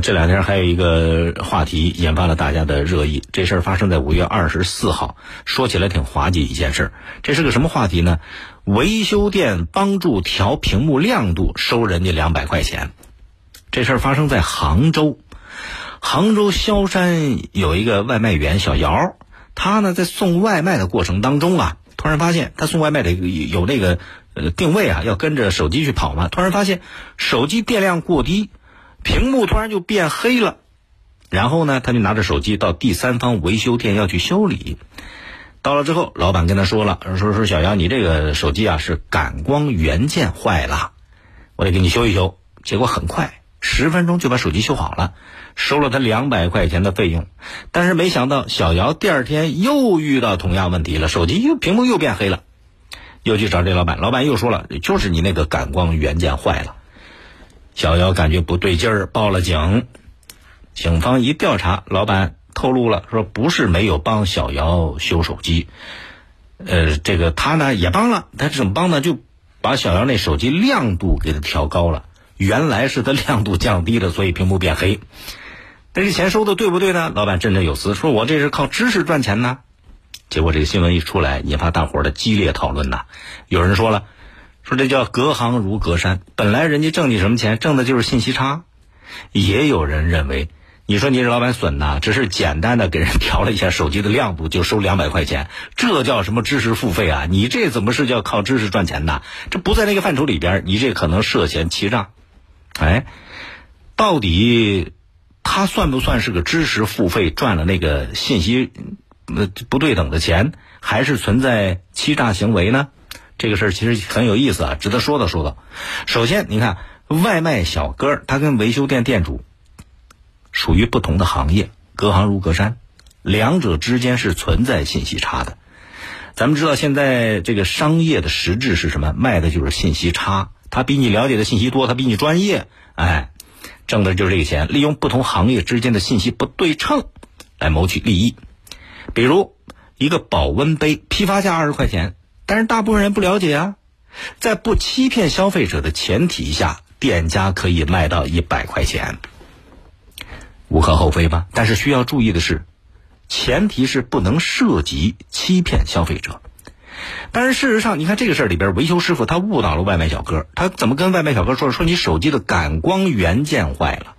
这两天还有一个话题引发了大家的热议。这事儿发生在五月二十四号，说起来挺滑稽一件事儿。这是个什么话题呢？维修店帮助调屏幕亮度，收人家两百块钱。这事儿发生在杭州，杭州萧山有一个外卖员小姚，他呢在送外卖的过程当中啊，突然发现他送外卖的有那个呃定位啊，要跟着手机去跑嘛，突然发现手机电量过低。屏幕突然就变黑了，然后呢，他就拿着手机到第三方维修店要去修理。到了之后，老板跟他说了：“说说小杨，你这个手机啊是感光元件坏了，我得给你修一修。”结果很快，十分钟就把手机修好了，收了他两百块钱的费用。但是没想到，小姚第二天又遇到同样问题了，手机又屏幕又变黑了，又去找这老板，老板又说了：“就是你那个感光元件坏了。”小姚感觉不对劲儿，报了警。警方一调查，老板透露了，说不是没有帮小姚修手机，呃，这个他呢也帮了，他怎么帮呢？就把小姚那手机亮度给他调高了。原来是他亮度降低了，所以屏幕变黑。但这钱收的对不对呢？老板振振有词，说我这是靠知识赚钱呢。结果这个新闻一出来，引发大伙儿的激烈讨论呐。有人说了。说这叫隔行如隔山，本来人家挣你什么钱，挣的就是信息差。也有人认为，你说你是老板损呐，只是简单的给人调了一下手机的亮度，就收两百块钱，这叫什么知识付费啊？你这怎么是叫靠知识赚钱呢？这不在那个范畴里边，你这可能涉嫌欺诈。哎，到底他算不算是个知识付费赚了那个信息呃不对等的钱，还是存在欺诈行为呢？这个事儿其实很有意思啊，值得说道说道。首先，你看外卖小哥他跟维修店店主属于不同的行业，隔行如隔山，两者之间是存在信息差的。咱们知道，现在这个商业的实质是什么？卖的就是信息差。他比你了解的信息多，他比你专业，哎，挣的就是这个钱。利用不同行业之间的信息不对称来谋取利益。比如一个保温杯，批发价二十块钱。但是大部分人不了解啊，在不欺骗消费者的前提下，店家可以卖到一百块钱，无可厚非吧？但是需要注意的是，前提是不能涉及欺骗消费者。但是事实上，你看这个事儿里边，维修师傅他误导了外卖小哥，他怎么跟外卖小哥说？说你手机的感光元件坏了。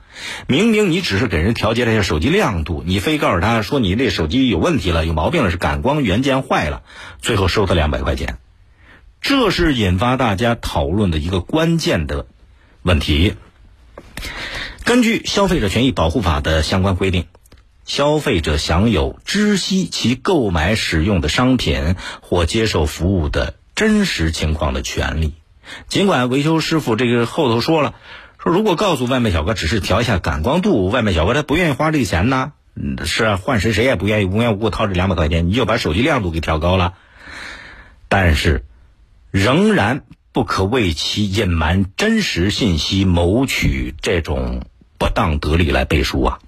明明你只是给人调节了一下手机亮度，你非告诉他说你那手机有问题了，有毛病了，是感光元件坏了，最后收他两百块钱，这是引发大家讨论的一个关键的问题。根据《消费者权益保护法》的相关规定，消费者享有知悉其购买使用的商品或接受服务的真实情况的权利。尽管维修师傅这个后头说了。说如果告诉外卖小哥只是调一下感光度，外卖小哥他不愿意花这个钱呢？是啊，换谁谁也不愿意无缘无故掏这两百块钱，你就把手机亮度给调高了。但是，仍然不可为其隐瞒真实信息谋取这种不当得利来背书啊。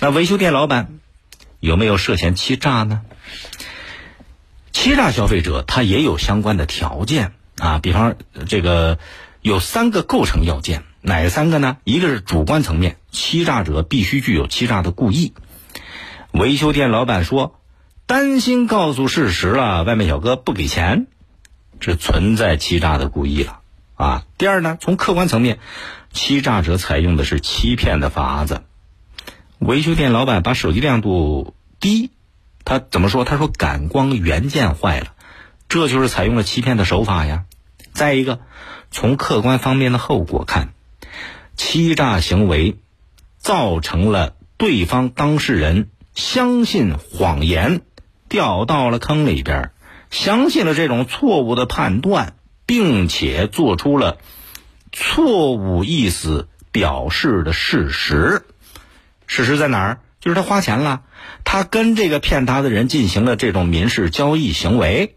那维修店老板有没有涉嫌欺诈呢？欺诈消费者他也有相关的条件啊，比方这个有三个构成要件。哪三个呢？一个是主观层面，欺诈者必须具有欺诈的故意。维修店老板说，担心告诉事实了，外卖小哥不给钱，这存在欺诈的故意了啊。第二呢，从客观层面，欺诈者采用的是欺骗的法子。维修店老板把手机亮度低，他怎么说？他说感光元件坏了，这就是采用了欺骗的手法呀。再一个，从客观方面的后果看。欺诈行为造成了对方当事人相信谎言，掉到了坑里边，相信了这种错误的判断，并且做出了错误意思表示的事实。事实在哪儿？就是他花钱了，他跟这个骗他的人进行了这种民事交易行为。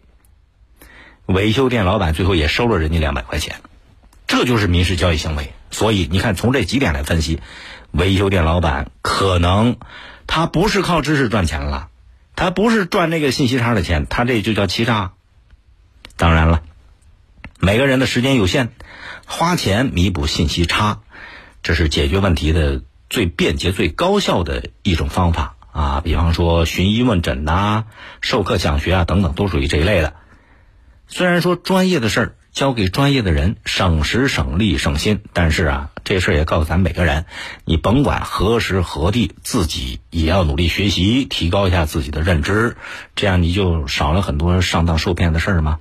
维修店老板最后也收了人家两百块钱，这就是民事交易行为。所以你看，从这几点来分析，维修店老板可能他不是靠知识赚钱了，他不是赚那个信息差的钱，他这就叫欺诈。当然了，每个人的时间有限，花钱弥补信息差，这是解决问题的最便捷、最高效的一种方法啊。比方说寻医问诊呐、授课讲学啊等等，都属于这一类的。虽然说专业的事儿交给专业的人，省时省力省心，但是啊，这事儿也告诉咱每个人，你甭管何时何地，自己也要努力学习，提高一下自己的认知，这样你就少了很多上当受骗的事儿吗？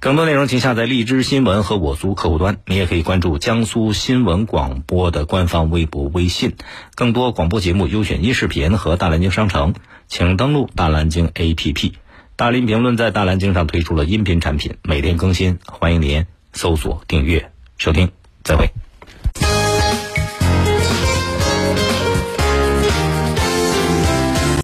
更多内容，请下载荔枝新闻和我苏客户端。你也可以关注江苏新闻广播的官方微博、微信。更多广播节目、优选音视频和大蓝鲸商城，请登录大蓝鲸 APP。大林评论在大蓝鲸上推出了音频产品，每天更新，欢迎您搜索订阅收听。再会。